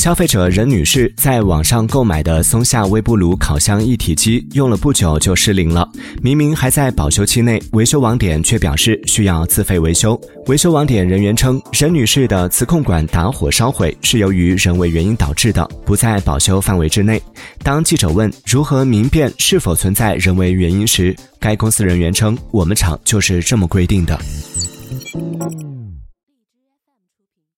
消费者任女士在网上购买的松下微波炉烤箱一体机用了不久就失灵了明明还在保修期内维修网点却表示需要自费维修。维修网点人员称任女士的磁控管打火烧毁是由于人为原因导致的不在保修范围之内。当记者问如何明辨是否存在人为原因时该公司人员称我们厂就是这么规定的。